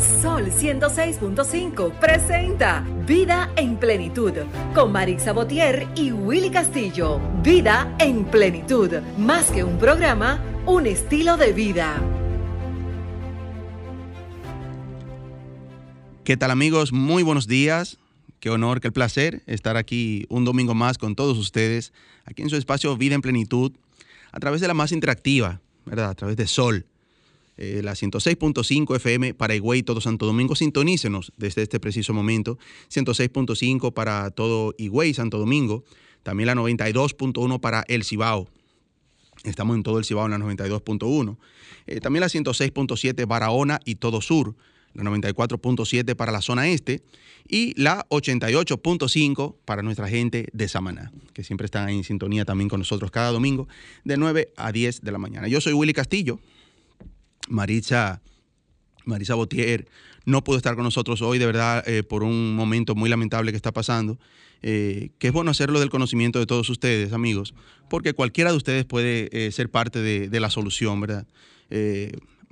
Sol 106.5 presenta Vida en Plenitud con Marisa Botier y Willy Castillo. Vida en Plenitud, más que un programa, un estilo de vida. ¿Qué tal amigos? Muy buenos días. Qué honor, qué placer estar aquí un domingo más con todos ustedes, aquí en su espacio Vida en Plenitud, a través de la más interactiva, ¿verdad? A través de Sol, eh, la 106.5 FM para Higüey, todo Santo Domingo. Sintonícenos desde este preciso momento. 106.5 para todo Higüey, Santo Domingo. También la 92.1 para El Cibao. Estamos en todo el Cibao en la 92.1. Eh, también la 106.7 Barahona y todo Sur la 94.7 para la zona este y la 88.5 para nuestra gente de Samaná, que siempre están en sintonía también con nosotros cada domingo de 9 a 10 de la mañana. Yo soy Willy Castillo, Marisa, Marisa Botier no pudo estar con nosotros hoy, de verdad, eh, por un momento muy lamentable que está pasando. Eh, que es bueno hacerlo del conocimiento de todos ustedes, amigos, porque cualquiera de ustedes puede eh, ser parte de, de, la solución, ¿verdad?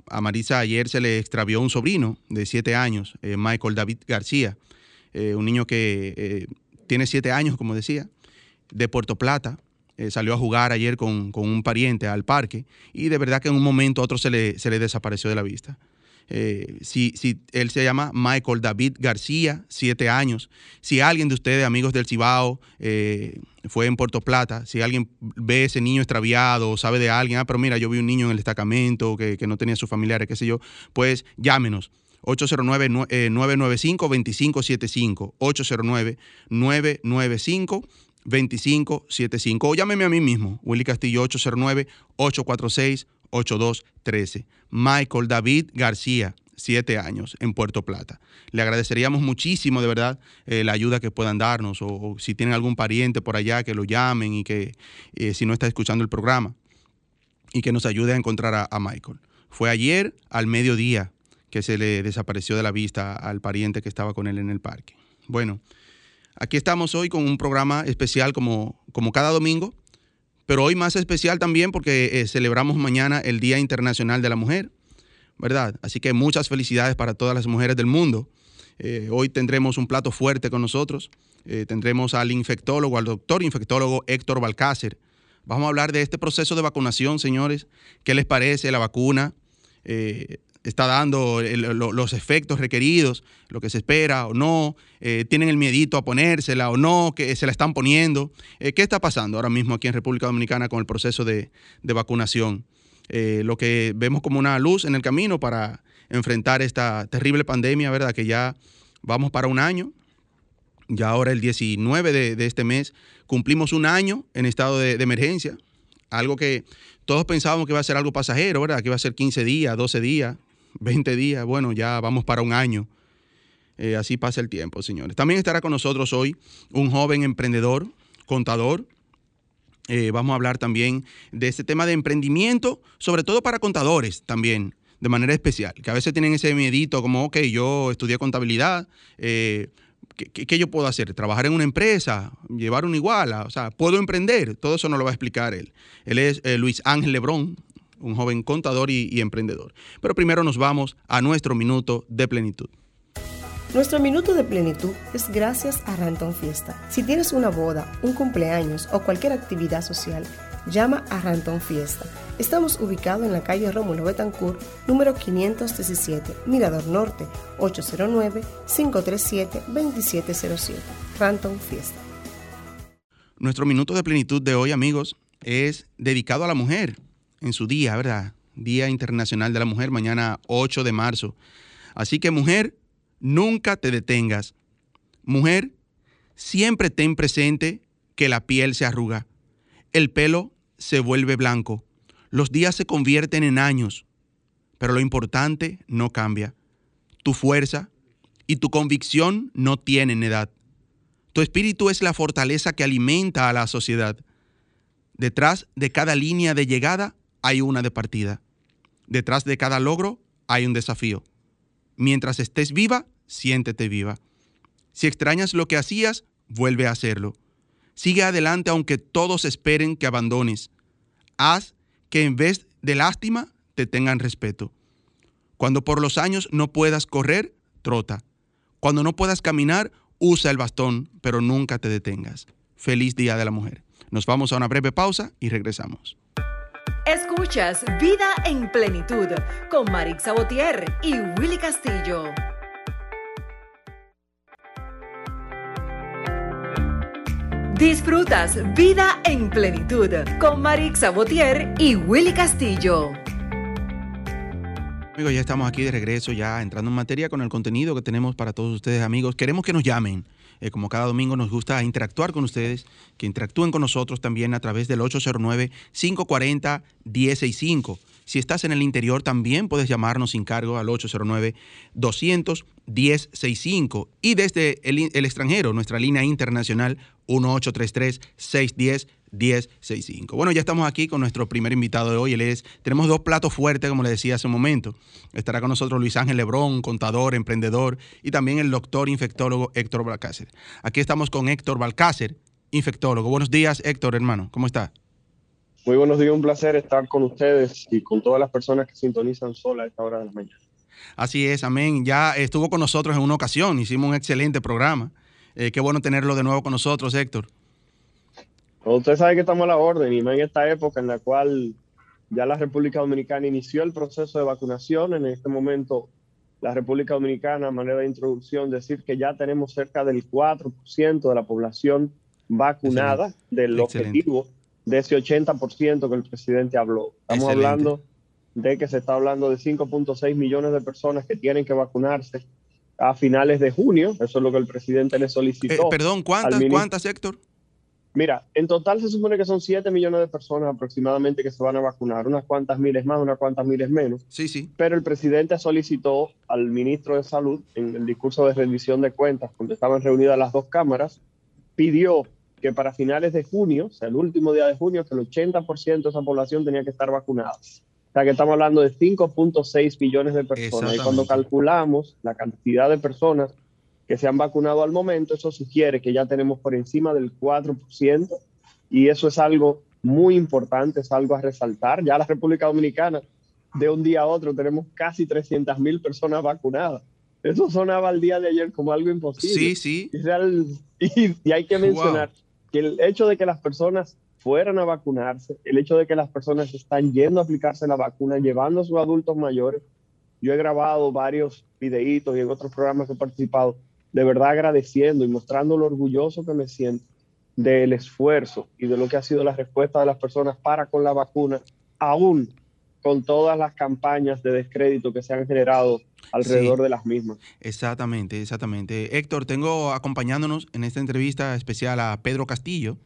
a Marisa ayer se le extravió un sobrino de siete años, Michael David García, un niño que tiene siete años, como decía, de Puerto Plata. Salió a jugar ayer con, un pariente al parque y de verdad que en un momento a otro se le, se le desapareció de la vista. Eh, si, si, él se llama Michael David García, siete años. Si alguien de ustedes, amigos del Cibao, eh, fue en Puerto Plata, si alguien ve ese niño extraviado o sabe de alguien, ah, pero mira, yo vi un niño en el destacamento que, no tenía sus familiares, qué sé yo, pues llámenos. 809-995-2575. 809-995-2575. O llámeme a mí mismo, Willy Castillo, 809-846. 8213. Michael David García, siete años en Puerto Plata. Le agradeceríamos muchísimo, de verdad, eh, la ayuda que puedan darnos o, si tienen algún pariente por allá que lo llamen y que eh, si no está escuchando el programa y que nos ayude a encontrar a, Michael. Fue ayer al mediodía que se le desapareció de la vista al pariente que estaba con él en el parque. Bueno, aquí estamos hoy con un programa especial como, como cada domingo pero hoy más especial también porque eh, celebramos mañana el Día Internacional de la Mujer, ¿verdad? Así que muchas felicidades para todas las mujeres del mundo. Eh, hoy tendremos un plato fuerte con nosotros. Eh, tendremos al infectólogo, al doctor infectólogo Héctor Balcácer. Vamos a hablar de este proceso de vacunación, señores. ¿Qué les parece la vacuna? Está dando los efectos requeridos, lo que se espera o no, eh, tienen el miedito a ponérsela o no, que se la están poniendo. Eh, ¿Qué está pasando ahora mismo aquí en República Dominicana con el proceso de, vacunación? Eh, lo que vemos como una luz en el camino para enfrentar esta terrible pandemia, ¿verdad? Que ya vamos para un año, ya ahora el 19 de, este mes cumplimos un año en estado de, de emergencia, algo que todos pensábamos que iba a ser algo pasajero, ¿verdad? Que iba a ser 15 días, 12 días, 20 días, bueno, ya vamos para un año. Eh, así pasa el tiempo, señores. También estará con nosotros hoy un joven emprendedor, contador. Eh, vamos a hablar también de este tema de emprendimiento, sobre todo para contadores también, de manera especial, que a veces tienen ese miedito como, ok, yo estudié contabilidad, eh, ¿qué, yo puedo hacer? ¿Trabajar en una empresa? ¿Llevar una iguala? O sea, ¿puedo emprender? Todo eso nos lo va a explicar él. Él es Luis Ángel Lebrón, un joven contador y, emprendedor. Pero primero nos vamos a nuestro minuto de plenitud. Nuestro minuto de plenitud es gracias a Ranton Fiesta. Si tienes una boda, un cumpleaños o cualquier actividad social, llama a Ranton Fiesta. Estamos ubicados en la calle Rómulo Betancourt, número 517, Mirador Norte, 809-537-2707. Ranton Fiesta. Nuestro minuto de plenitud de hoy, amigos, es dedicado a la mujer en su día, ¿verdad? Día Internacional de la Mujer, mañana 8 de marzo. Así que mujer, nunca te detengas. Mujer, siempre ten presente que la piel se arruga, el pelo se vuelve blanco, los días se convierten en años, pero lo importante no cambia. Tu fuerza y tu convicción no tienen edad. Tu espíritu es la fortaleza que alimenta a la sociedad. Detrás de cada línea de llegada hay una de partida. Detrás de cada logro hay un desafío. Mientras estés viva, siéntete viva. Si extrañas lo que hacías, vuelve a hacerlo. Sigue adelante aunque todos esperen que abandones. Haz que en vez de lástima te tengan respeto. Cuando por los años no puedas correr, trota. Cuando no puedas caminar, usa el bastón, pero nunca te detengas. Feliz Día de la Mujer. Nos vamos a una breve pausa y regresamos. Escuchas Vida en Plenitud con Marix Sabotier y Willy Castillo. Disfrutas Vida en Plenitud con Marix Sabotier y Willy Castillo. Amigos, ya estamos aquí de regreso, ya entrando en materia con el contenido que tenemos para todos ustedes, amigos. Queremos que nos llamen. Eh, como cada domingo nos gusta interactuar con ustedes, que interactúen con nosotros también a través del 809-540-1065. Si estás en el interior, también puedes llamarnos sin cargo al 809-200-1065. Y desde el, el extranjero, nuestra línea internacional 1833-610-1065. Bueno, ya estamos aquí con nuestro primer invitado de hoy. Él es, tenemos dos platos fuertes, como le decía hace un momento. Estará con nosotros Luis Ángel Lebrón, contador, emprendedor, y también el doctor infectólogo Héctor Balcácer. Aquí estamos con Héctor Balcácer, infectólogo. Buenos días, Héctor, hermano. ¿Cómo está? Muy buenos días, un placer estar con ustedes y con todas las personas que sintonizan sola a esta hora de la mañana. Así es, amén. Ya estuvo con nosotros en una ocasión, hicimos un excelente programa. Eh, qué bueno tenerlo de nuevo con nosotros, Héctor. Usted sabe que estamos a la orden y más en esta época en la cual ya la República Dominicana inició el proceso de vacunación. En este momento, la República Dominicana, a manera de introducción, decir que ya tenemos cerca del 4% de la población vacunada Excelente. del objetivo de ese 80% que el presidente habló. Estamos Excelente. hablando de que se está hablando de 5.6 millones de personas que tienen que vacunarse a finales de junio. Eso es lo que el presidente le solicitó. Eh, perdón, ¿cuántas, ¿cuántas, Héctor? Mira, en total se supone que son 7 millones de personas aproximadamente que se van a vacunar, unas cuantas miles más, unas cuantas miles menos. Sí, sí. Pero el presidente solicitó al ministro de Salud, en el discurso de rendición de cuentas, donde estaban reunidas las dos cámaras, pidió que para finales de junio, o sea, el último día de junio, que el 80% de esa población tenía que estar vacunada. O sea, que estamos hablando de 5.6 millones de personas. Y cuando calculamos la cantidad de personas que se han vacunado al momento, eso sugiere que ya tenemos por encima del 4%. Y eso es algo muy importante, es algo a resaltar. Ya la República Dominicana, de un día a otro, tenemos casi 300 mil personas vacunadas. Eso sonaba el día de ayer como algo imposible. Sí, sí. Y, real, y, y hay que mencionar wow. que el hecho de que las personas fueran a vacunarse, el hecho de que las personas están yendo a aplicarse la vacuna, llevando a sus adultos mayores. Yo he grabado varios videitos y en otros programas que he participado, de verdad agradeciendo y mostrando lo orgulloso que me siento del esfuerzo y de lo que ha sido la respuesta de las personas para con la vacuna, aún con todas las campañas de descrédito que se han generado alrededor sí, de las mismas. Exactamente, exactamente. Héctor, tengo acompañándonos en esta entrevista especial a Pedro Castillo,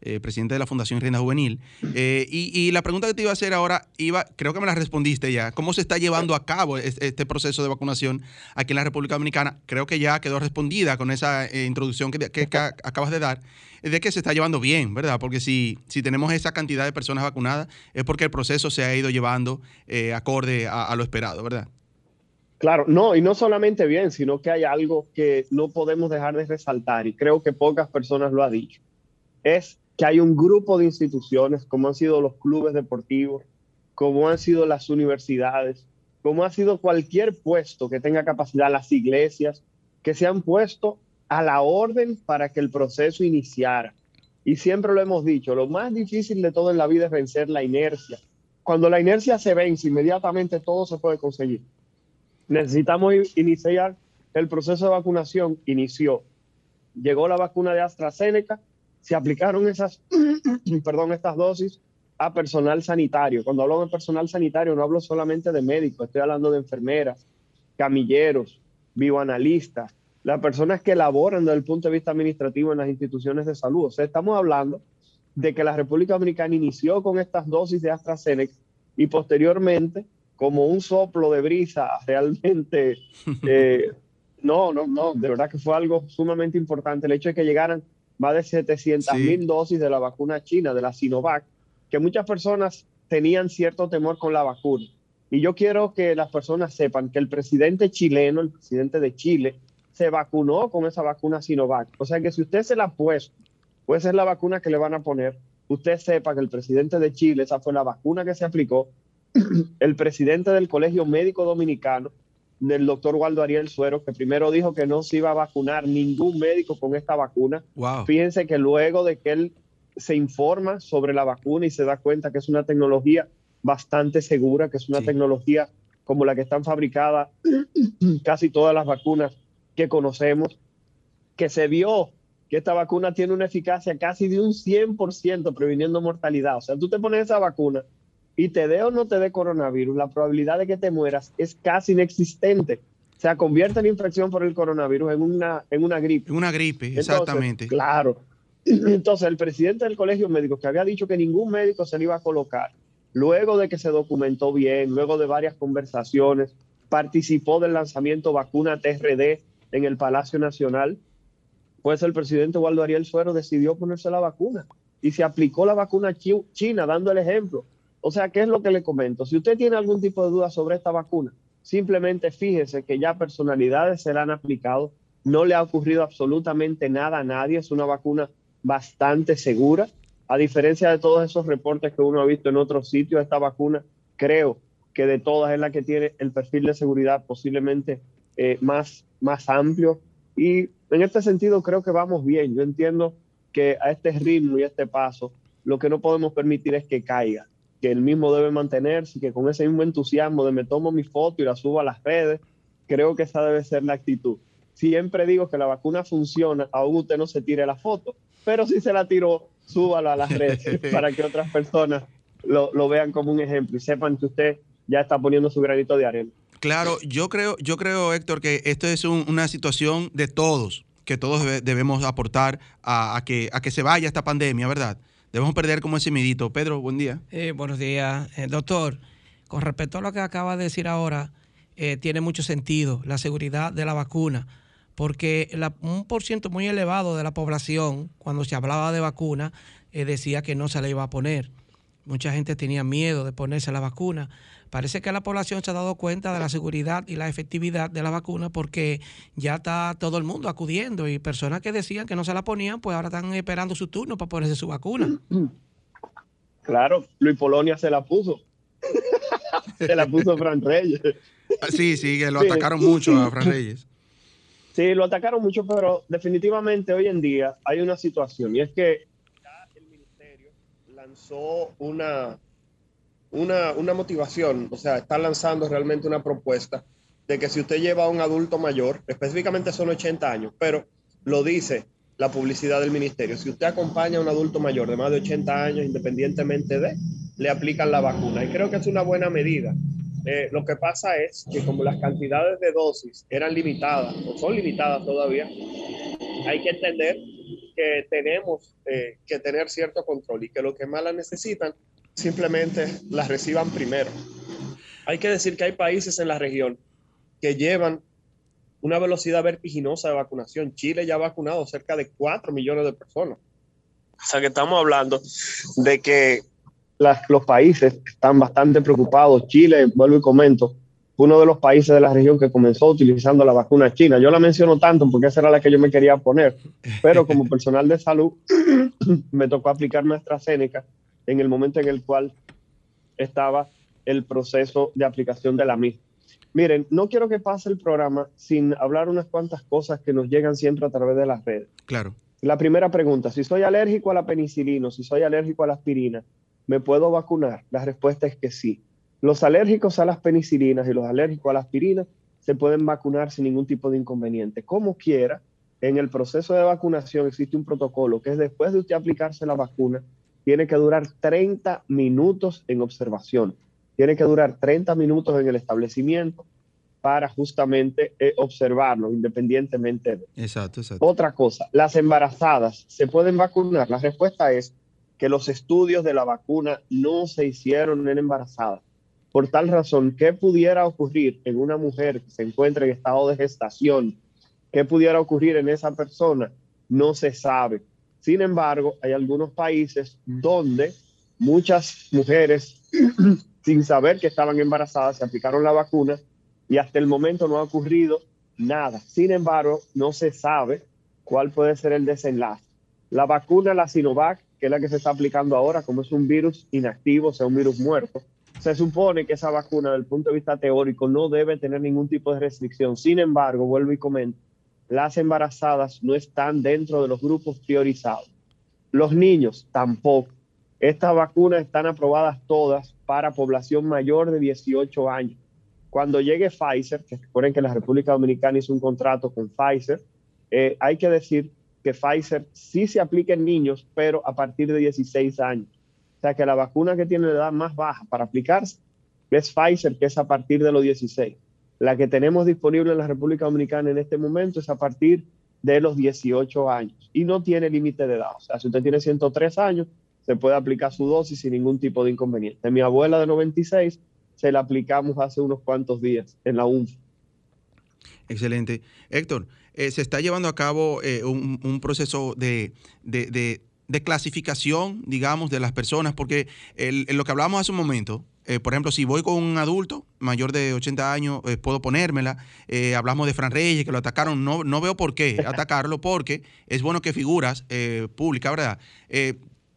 eh, presidente de la Fundación Reina Juvenil. Eh, y, y, la pregunta que te iba a hacer ahora, iba, creo que me la respondiste ya. ¿Cómo se está llevando a cabo este, este proceso de vacunación aquí en la República Dominicana? Creo que ya quedó respondida con esa eh, introducción que, que, que, acabas de dar, de que se está llevando bien, ¿verdad? Porque si, si tenemos esa cantidad de personas vacunadas, es porque el proceso se ha ido llevando acorde a, a lo esperado, ¿verdad? Claro, no, y no solamente bien, sino que hay algo que no podemos dejar de resaltar, y creo que pocas personas lo han dicho. Es que hay un grupo de instituciones, como han sido los clubes deportivos, como han sido las universidades, como ha sido cualquier puesto que tenga capacidad, las iglesias, que se han puesto a la orden para que el proceso iniciara. Y siempre lo hemos dicho, lo más difícil de todo en la vida es vencer la inercia. Cuando la inercia se vence, inmediatamente todo se puede conseguir. Necesitamos iniciar el proceso de vacunación, inició. Llegó la vacuna de AstraZeneca, se aplicaron esas, perdón, estas dosis a personal sanitario. Cuando hablo de personal sanitario no hablo solamente de médicos, estoy hablando de enfermeras, camilleros, bioanalistas, las personas que laboran desde el punto de vista administrativo en las instituciones de salud. O sea, estamos hablando de que la República Dominicana inició con estas dosis de AstraZeneca y posteriormente, como un soplo de brisa, realmente, eh, no, no, no, de verdad que fue algo sumamente importante el hecho de que llegaran más de 700 mil sí. dosis de la vacuna china, de la Sinovac, que muchas personas tenían cierto temor con la vacuna. Y yo quiero que las personas sepan que el presidente chileno, el presidente de Chile, se vacunó con esa vacuna Sinovac. O sea que si usted se la ha puesto, puede ser la vacuna que le van a poner, usted sepa que el presidente de Chile, esa fue la vacuna que se aplicó el presidente del Colegio Médico Dominicano, del doctor Waldo Ariel Suero, que primero dijo que no se iba a vacunar ningún médico con esta vacuna. Fíjense que luego de que él se informa sobre la vacuna y se da cuenta que es una tecnología bastante segura, que es una tecnología como la que están fabricadas casi todas las vacunas que conocemos, que se vio que esta vacuna tiene una eficacia casi de un 100% previniendo mortalidad. O sea, tú te pones esa vacuna y te dé o no te dé coronavirus, la probabilidad de que te mueras es casi inexistente. O sea, convierte la infección por el coronavirus en una, en una gripe. En una gripe, exactamente. Claro. Entonces, el presidente del Colegio Médico, que había dicho que ningún médico se le iba a colocar, luego de que se documentó bien, luego de varias conversaciones, participó del lanzamiento vacuna TRD en el Palacio Nacional, pues el presidente Waldo Ariel Suero decidió ponerse la vacuna y se aplicó la vacuna china, dando el ejemplo. O sea, ¿qué es lo que le comento? Si usted tiene algún tipo de duda sobre esta vacuna, simplemente fíjese que ya personalidades se la han aplicado, no le ha ocurrido absolutamente nada a nadie, es una vacuna bastante segura, a diferencia de todos esos reportes que uno ha visto en otros sitios, esta vacuna creo que de todas es la que tiene el perfil de seguridad posiblemente eh, más, más amplio. Y en este sentido creo que vamos bien. Yo entiendo que a este ritmo y a este paso, lo que no podemos permitir es que caiga que el mismo debe mantenerse y que con ese mismo entusiasmo de me tomo mi foto y la subo a las redes, creo que esa debe ser la actitud. Siempre digo que la vacuna funciona, aún usted no se tire la foto, pero si se la tiró, súbalo a las redes para que otras personas lo, lo, vean como un ejemplo y sepan que usted ya está poniendo su granito de arena. Claro, yo creo, yo creo Héctor, que esto es una situación de todos, que todos debemos aportar a, a, que, a que se vaya esta pandemia, ¿verdad? Debemos perder como ese midito. Pedro, buen día. Eh, buenos días, eh, doctor. Con respecto a lo que acaba de decir ahora, eh, tiene mucho sentido la seguridad de la vacuna, porque un por ciento muy elevado de la población, cuando se hablaba de vacuna, decía que no se la iba a poner. Mucha gente tenía miedo de ponerse la vacuna. Parece que la población se ha dado cuenta de la seguridad y la efectividad de la vacuna porque ya está todo el mundo acudiendo y personas que decían que no se la ponían, pues ahora están esperando su turno para ponerse su vacuna. Claro, Luis Polonia se la puso. se la puso Fran Reyes. Ah, sí, sí, que lo atacaron mucho a Fran Reyes. Sí, lo atacaron mucho, pero definitivamente hoy en día hay una situación y es que lanzó una, una, una motivación, o sea, está lanzando realmente una propuesta de que si usted lleva a un adulto mayor, específicamente son 80 años, pero lo dice la publicidad del ministerio, si usted acompaña a un adulto mayor de más de 80 años, independientemente de, le aplican la vacuna. Y creo que es una buena medida. Eh, lo que pasa es que como las cantidades de dosis eran limitadas, o son limitadas todavía, hay que entender que tenemos eh, que tener cierto control y que los que más la necesitan simplemente las reciban primero. Hay que decir que hay países en la región que llevan una velocidad vertiginosa de vacunación. Chile ya ha vacunado cerca de 4 millones de personas. O sea que estamos hablando de que los países están bastante preocupados. Chile, vuelvo y comento, uno de los países de la región que comenzó utilizando la vacuna china. Yo la menciono tanto porque esa era la que yo me quería poner, pero como personal de salud me tocó aplicarme AstraZeneca en el momento en el cual estaba el proceso de aplicación de la misma. Miren, no quiero que pase el programa sin hablar unas cuantas cosas que nos llegan siempre a través de las redes. Claro. La primera pregunta, si soy alérgico a la penicilina, si soy alérgico a la aspirina, ¿me puedo vacunar? La respuesta es que sí. Los alérgicos a las penicilinas y los alérgicos a la aspirina se pueden vacunar sin ningún tipo de inconveniente. Como quiera, en el proceso de vacunación existe un protocolo que es después de usted aplicarse la vacuna, tiene que durar 30 minutos en observación, tiene que durar 30 minutos en el establecimiento para justamente eh, observarlo independientemente de. Exacto, exacto. Otra cosa, las embarazadas se pueden vacunar. La respuesta es que los estudios de la vacuna no se hicieron en embarazadas. Por tal razón, ¿qué pudiera ocurrir en una mujer que se encuentra en estado de gestación? ¿Qué pudiera ocurrir en esa persona? No se sabe. Sin embargo, hay algunos países donde muchas mujeres, sin saber que estaban embarazadas, se aplicaron la vacuna y hasta el momento no ha ocurrido nada. Sin embargo, no se sabe cuál puede ser el desenlace. La vacuna, la Sinovac, que es la que se está aplicando ahora, como es un virus inactivo, o sea, un virus muerto, se supone que esa vacuna, desde el punto de vista teórico, no debe tener ningún tipo de restricción. Sin embargo, vuelvo y comento, las embarazadas no están dentro de los grupos priorizados. Los niños tampoco. Estas vacunas están aprobadas todas para población mayor de 18 años. Cuando llegue Pfizer, que recuerden que la República Dominicana hizo un contrato con Pfizer, eh, hay que decir que Pfizer sí se aplica en niños, pero a partir de 16 años. O sea que la vacuna que tiene la edad más baja para aplicarse es Pfizer, que es a partir de los 16. La que tenemos disponible en la República Dominicana en este momento es a partir de los 18 años y no tiene límite de edad. O sea, si usted tiene 103 años, se puede aplicar su dosis sin ningún tipo de inconveniente. Mi abuela de 96 se la aplicamos hace unos cuantos días en la UNF. Excelente. Héctor, eh, se está llevando a cabo eh, un, proceso de, clasificación, digamos, de las personas, porque en lo que hablábamos hace un momento, eh, por ejemplo, si voy con un adulto mayor de 80 años, puedo ponérmela. hablamos de Fran Reyes, que lo atacaron. No, no veo por qué atacarlo, porque es bueno que figuras públicas, ¿verdad?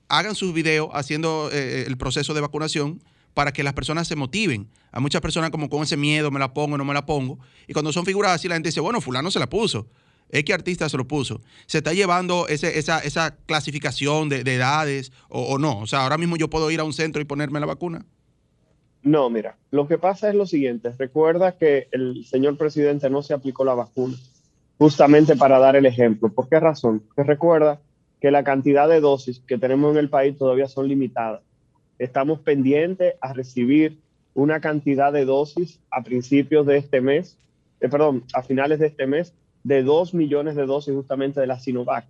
hagan sus videos haciendo el proceso de vacunación para que las personas se motiven. Hay muchas personas como con ese miedo, me la pongo, no me la pongo. Y cuando son figuras así, la gente dice, bueno, fulano se la puso. Que artista se lo puso. ¿Se está llevando ese, esa, esa, clasificación de, edades o, no? O sea, ahora mismo yo puedo ir a un centro y ponerme la vacuna. No, mira, lo que pasa es lo siguiente. Recuerda que el señor presidente no se aplicó la vacuna justamente para dar el ejemplo. ¿Por qué razón? Porque recuerda que la cantidad de dosis que tenemos en el país todavía son limitadas estamos pendientes a recibir una cantidad de dosis a principios de este mes, eh, perdón, a finales de este mes, de 2 millones de dosis justamente de la Sinovac,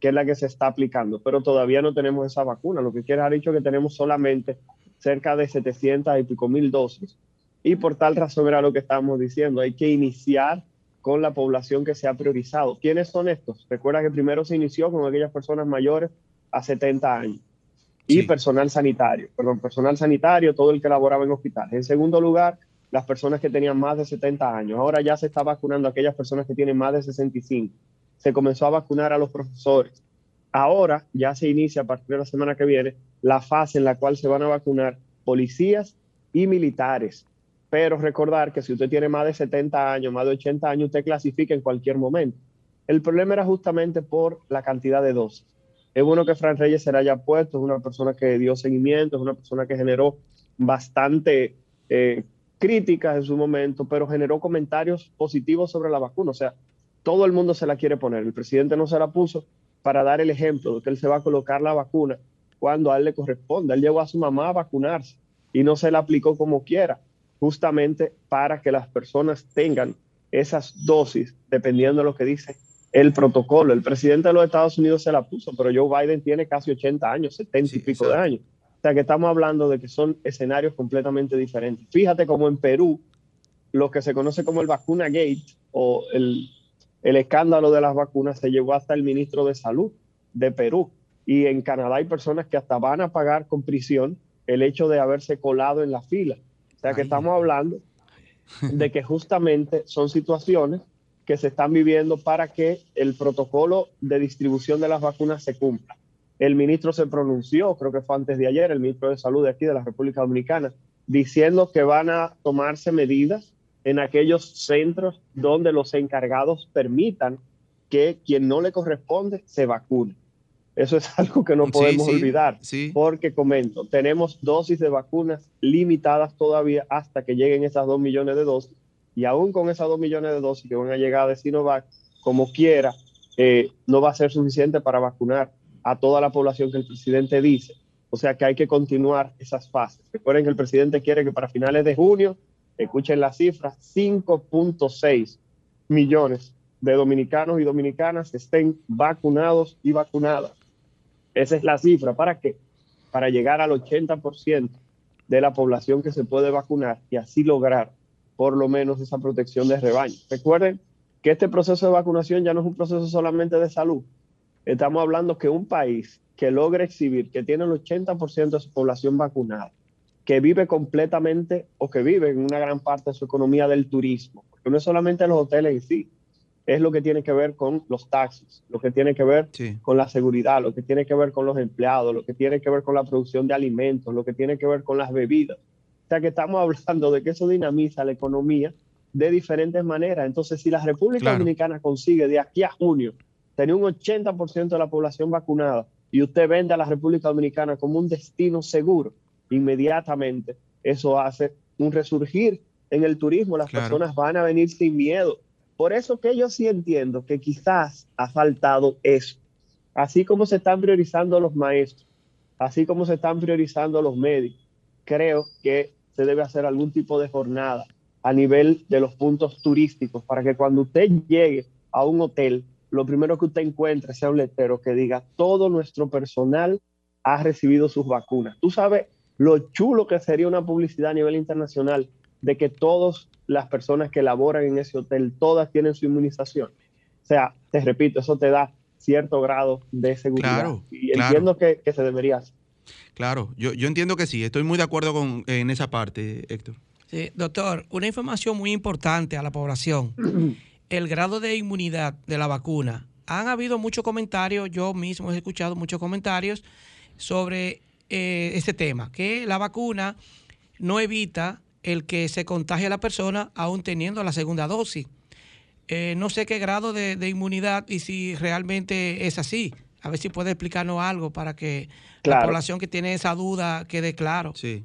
que es la que se está aplicando, pero todavía no tenemos esa vacuna. Lo que quiere ha dicho que tenemos solamente cerca de 700 y pico mil dosis. Y por tal razón era lo que estábamos diciendo, hay que iniciar con la población que se ha priorizado. ¿Quiénes son estos? Recuerda que primero se inició con aquellas personas mayores a 70 años y personal sanitario, perdón, personal sanitario, todo el que laboraba en hospitales. En segundo lugar, las personas que tenían más de 70 años. Ahora ya se está vacunando a aquellas personas que tienen más de 65. Se comenzó a vacunar a los profesores. Ahora ya se inicia a partir de la semana que viene la fase en la cual se van a vacunar policías y militares. Pero recordar que si usted tiene más de 70 años, más de 80 años, usted clasifica en cualquier momento. El problema era justamente por la cantidad de dosis. Es bueno que Fran Reyes se haya puesto, es una persona que dio seguimiento, es una persona que generó bastante eh, críticas en su momento, pero generó comentarios positivos sobre la vacuna. O sea, todo el mundo se la quiere poner. El presidente no se la puso para dar el ejemplo de que él se va a colocar la vacuna cuando a él le corresponde. Él llevó a su mamá a vacunarse y no se la aplicó como quiera, justamente para que las personas tengan esas dosis, dependiendo de lo que dice el protocolo. El presidente de los Estados Unidos se la puso, pero Joe Biden tiene casi 80 años, 70 y pico de años. O sea que estamos hablando de que son escenarios completamente diferentes. Fíjate como en Perú, lo que se conoce como el vacuna gate o el, el escándalo de las vacunas se llevó hasta el ministro de Salud de Perú. Y en Canadá hay personas que hasta van a pagar con prisión el hecho de haberse colado en la fila. O sea que estamos hablando de que justamente son situaciones que se están viviendo para que el protocolo de distribución de las vacunas se cumpla. El ministro se pronunció, creo que fue antes de ayer, el ministro de Salud de aquí de la República Dominicana, diciendo que van a tomarse medidas en aquellos centros donde los encargados permitan que quien no le corresponde se vacune. Eso es algo que no podemos olvidar, porque comento, tenemos dosis de vacunas limitadas todavía hasta que lleguen esas dos millones de dosis y aún con esas dos millones de dosis que van a llegar de Sinovac, como quiera, eh, no va a ser suficiente para vacunar a toda la población que el presidente dice. O sea que hay que continuar esas fases. Recuerden que el presidente quiere que para finales de junio, escuchen las cifras, 5.6 millones de dominicanos y dominicanas estén vacunados y vacunadas. Esa es la cifra. ¿Para qué? Para llegar al 80% de la población que se puede vacunar y así lograr por lo menos esa protección de rebaño. Recuerden que este proceso de vacunación ya no es un proceso solamente de salud. Estamos hablando que un país que logra exhibir que tiene el 80% de su población vacunada, que vive completamente o que vive en una gran parte de su economía del turismo, porque no es solamente los hoteles en sí, es lo que tiene que ver con los taxis, lo que tiene que ver con la seguridad, lo que tiene que ver con los empleados, lo que tiene que ver con la producción de alimentos, lo que tiene que ver con las bebidas. O sea que estamos hablando de que eso dinamiza la economía de diferentes maneras. Entonces, si la República Dominicana consigue de aquí a junio tener un 80% de la población vacunada y usted vende a la República Dominicana como un destino seguro, inmediatamente eso hace un resurgir en el turismo. Las personas van a venir sin miedo. Por eso que yo sí entiendo que quizás ha faltado eso. Así como se están priorizando los maestros, así como se están priorizando los médicos, creo que se debe hacer algún tipo de jornada a nivel de los puntos turísticos para que cuando usted llegue a un hotel, lo primero que usted encuentre sea un letrero que diga todo nuestro personal ha recibido sus vacunas. Tú sabes lo chulo que sería una publicidad a nivel internacional de que todas las personas que laboran en ese hotel, todas tienen su inmunización. O sea, te repito, eso te da cierto grado de seguridad. y entiendo que, se debería hacer. Claro, yo, yo entiendo que sí, estoy muy de acuerdo con, en esa parte, Héctor. Sí, doctor, una información muy importante a la población. El grado de inmunidad de la vacuna. Han habido muchos comentarios, yo mismo he escuchado muchos comentarios sobre eh, este tema, que la vacuna no evita el que se contagie a la persona aún teniendo la segunda dosis. Eh, no sé qué grado de, inmunidad y si realmente es así. A ver si puede explicarnos algo para que la población que tiene esa duda quede claro. Sí.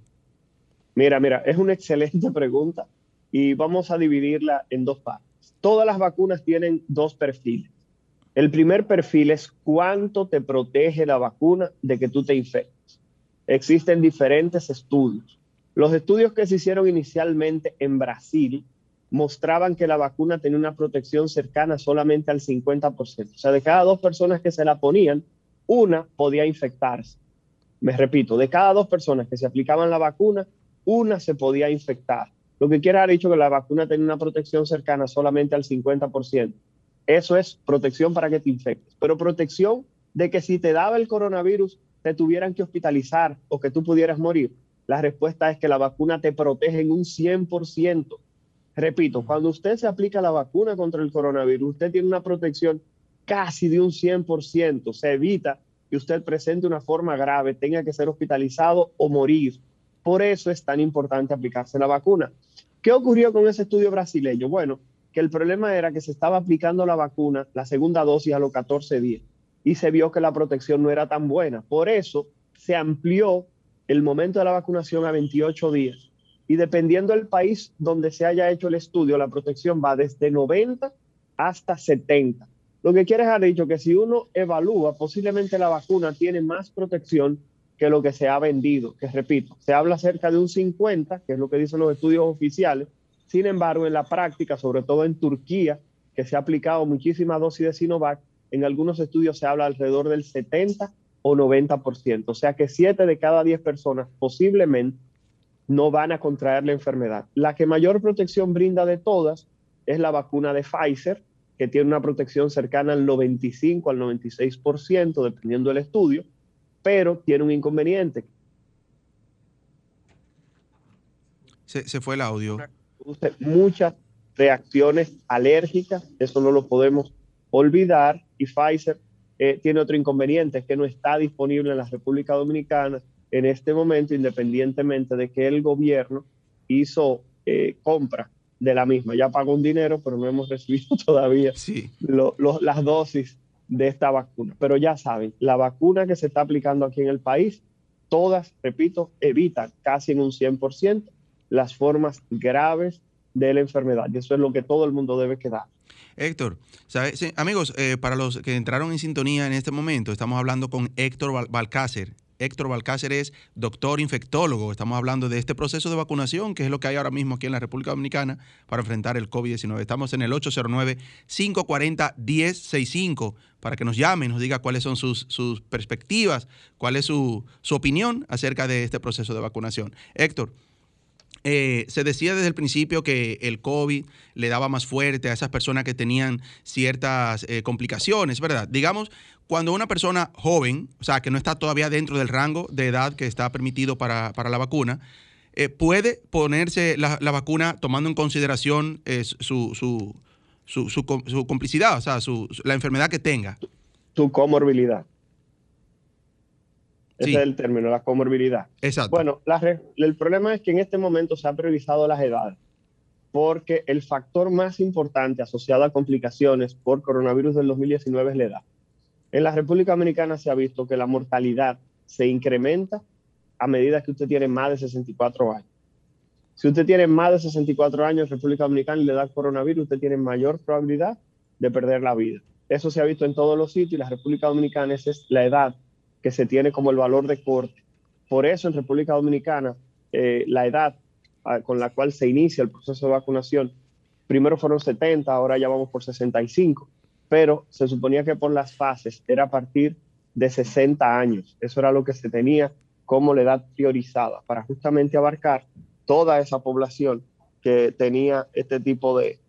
Mira, mira, es una excelente pregunta y vamos a dividirla en dos partes. Todas las vacunas tienen dos perfiles. El primer perfil es cuánto te protege la vacuna de que tú te infectes. Existen diferentes estudios. Los estudios que se hicieron inicialmente en Brasil mostraban que la vacuna tenía una protección cercana solamente al 50%. O sea, de cada dos personas que se la ponían, una podía infectarse. Me repito, de cada dos personas que se aplicaban la vacuna, una se podía infectar. Lo que quiere haber dicho que la vacuna tenía una protección cercana solamente al 50%. Eso es protección para que te infectes, pero protección de que si te daba el coronavirus te tuvieran que hospitalizar o que tú pudieras morir. La respuesta es que la vacuna te protege en un 100%. Repito, cuando usted se aplica la vacuna contra el coronavirus, usted tiene una protección casi de un 100%. Se evita que usted presente una forma grave, tenga que ser hospitalizado o morir. Por eso es tan importante aplicarse la vacuna. ¿Qué ocurrió con ese estudio brasileño? Bueno, que el problema era que se estaba aplicando la vacuna, la segunda dosis a los 14 días, y se vio que la protección no era tan buena. Por eso se amplió el momento de la vacunación a 28 días y dependiendo del país donde se haya hecho el estudio, la protección va desde 90 hasta 70. Lo que quiere dejar dicho que si uno evalúa, posiblemente la vacuna tiene más protección que lo que se ha vendido, que repito, se habla cerca de un 50, que es lo que dicen los estudios oficiales. Sin embargo, en la práctica, sobre todo en Turquía, que se ha aplicado muchísima dosis de Sinovac, en algunos estudios se habla alrededor del 70 o 90%. O sea que 7 de cada 10 personas posiblemente no van a contraer la enfermedad. La que mayor protección brinda de todas es la vacuna de Pfizer, que tiene una protección cercana al 95 al 96%, dependiendo del estudio, pero tiene un inconveniente. Se, fue el audio. Muchas reacciones alérgicas, eso no lo podemos olvidar, y Pfizer eh, tiene otro inconveniente, que no está disponible en la República Dominicana en este momento, independientemente de que el gobierno hizo eh, compra de la misma. Ya pagó un dinero, pero no hemos recibido todavía las dosis de esta vacuna. Pero ya saben, la vacuna que se está aplicando aquí en el país, todas, repito, evitan casi en un 100% las formas graves de la enfermedad. Y eso es lo que todo el mundo debe quedar. Héctor, amigos, eh, para los que entraron en sintonía en este momento, estamos hablando con Héctor Balcácer. Héctor Balcácer es doctor infectólogo. Estamos hablando de este proceso de vacunación, que es lo que hay ahora mismo aquí en la República Dominicana para enfrentar el COVID-19. Estamos en el 809-540-1065 para que nos llame y nos diga cuáles son sus, perspectivas, cuál es su, su opinión acerca de este proceso de vacunación. Héctor. Eh, se decía desde el principio que el COVID le daba más fuerte a esas personas que tenían ciertas eh, complicaciones, ¿verdad? Digamos, cuando una persona joven, o sea, que no está todavía dentro del rango de edad que está permitido para, la vacuna, eh, puede ponerse la, vacuna tomando en consideración su, su, su, complicidad, o sea, la enfermedad que tenga. Su comorbilidad. Ese es el término, la comorbilidad. Exacto. Bueno, el problema es que en este momento se han priorizado las edades, porque el factor más importante asociado a complicaciones por coronavirus del 2019 es la edad. En la República Dominicana se ha visto que la mortalidad se incrementa a medida que usted tiene más de 64 años. Si usted tiene más de 64 años en República Dominicana y le da coronavirus, usted tiene mayor probabilidad de perder la vida. Eso se ha visto en todos los sitios y la República Dominicana es la edad que se tiene como el valor de corte. Por eso en República Dominicana eh, la edad ah, con la cual se inicia el proceso de vacunación, primero fueron 70, ahora ya vamos por 65, pero se suponía que por las fases era a partir de 60 años. Eso era lo que se tenía como la edad priorizada para justamente abarcar toda esa población que tenía este tipo de,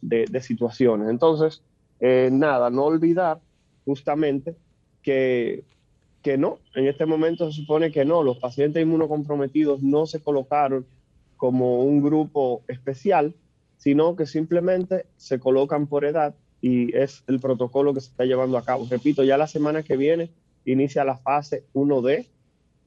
de, situaciones. Entonces, eh, nada, no olvidar justamente que, que no, en este momento se supone que no, los pacientes inmunocomprometidos no se colocaron como un grupo especial, sino que simplemente se colocan por edad y es el protocolo que se está llevando a cabo. Repito, ya la semana que viene inicia la fase 1D,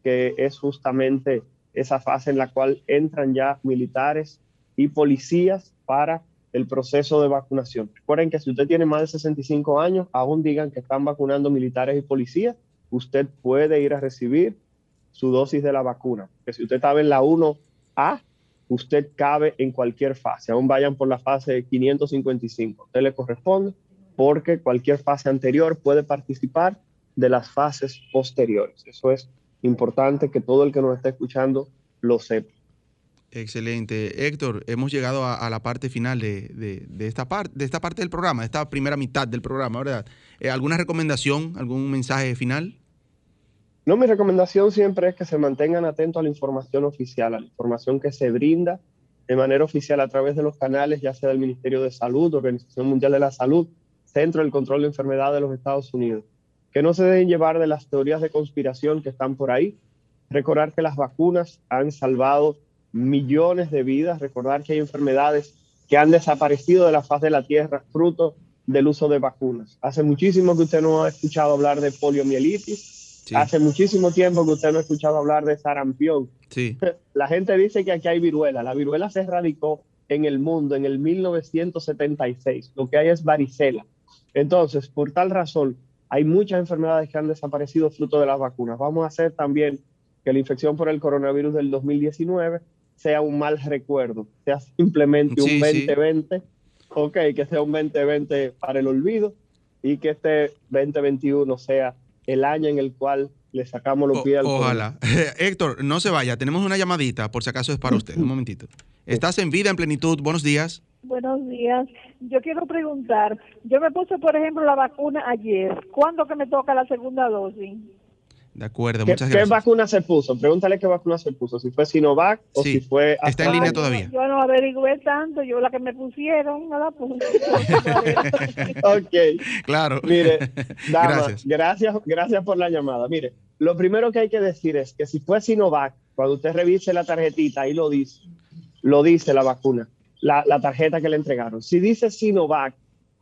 que es justamente esa fase en la cual entran ya militares y policías para el proceso de vacunación. Recuerden que si usted tiene más de 65 años, aún digan que están vacunando militares y policías, usted puede ir a recibir su dosis de la vacuna. Que si usted estaba en la 1A, usted cabe en cualquier fase. Aún vayan por la fase 555. usted le corresponde porque cualquier fase anterior puede participar de las fases posteriores. Eso es importante que todo el que nos está escuchando lo sepa. Excelente. Héctor, hemos llegado a, la parte final de, esta parte, de esta parte del programa, de esta primera mitad del programa, ¿verdad? Eh, ¿Alguna recomendación, algún mensaje final? No, mi recomendación siempre es que se mantengan atentos a la información oficial, a la información que se brinda de manera oficial a través de los canales, ya sea del Ministerio de Salud, Organización Mundial de la Salud, Centro del Control de Enfermedades de los Estados Unidos que no se deben llevar de las teorías de conspiración que están por ahí. Recordar que las vacunas han salvado millones de vidas, recordar que hay enfermedades que han desaparecido de la faz de la Tierra fruto del uso de vacunas. Hace muchísimo que usted no ha escuchado hablar de poliomielitis, hace muchísimo tiempo que usted no ha escuchado hablar de sarampión. Sí. La gente dice que aquí hay viruela, la viruela se erradicó en el mundo en el 1976, lo que hay es varicela. Entonces, por tal razón, hay muchas enfermedades que han desaparecido fruto de las vacunas. Vamos a hacer también que la infección por el coronavirus del 2019 sea un mal recuerdo, sea simplemente un 2020, ok, que sea un 2020 para el olvido y que este 2021 sea el año en el cual le sacamos los pies al Ojalá. Héctor, no se vaya, tenemos una llamadita, por si acaso es para usted, un momentito. Estás en vida, en plenitud, buenos días. Buenos días. Yo quiero preguntar, yo me puse, por ejemplo, la vacuna ayer. ¿Cuándo que me toca la segunda dosis? De acuerdo, muchas gracias. ¿Qué vacuna se puso? Pregúntale qué vacuna se puso, si fue Sinovac o si fue... Está en línea todavía. Yo, no averigüé tanto, yo la que me pusieron, nada puse. ok. Claro. Mire, gracias. gracias. Gracias por la llamada. Mire, lo primero que hay que decir es que si fue Sinovac, cuando usted revise la tarjetita, ahí lo dice, lo dice la vacuna la, tarjeta que le entregaron. Si dice Sinovac,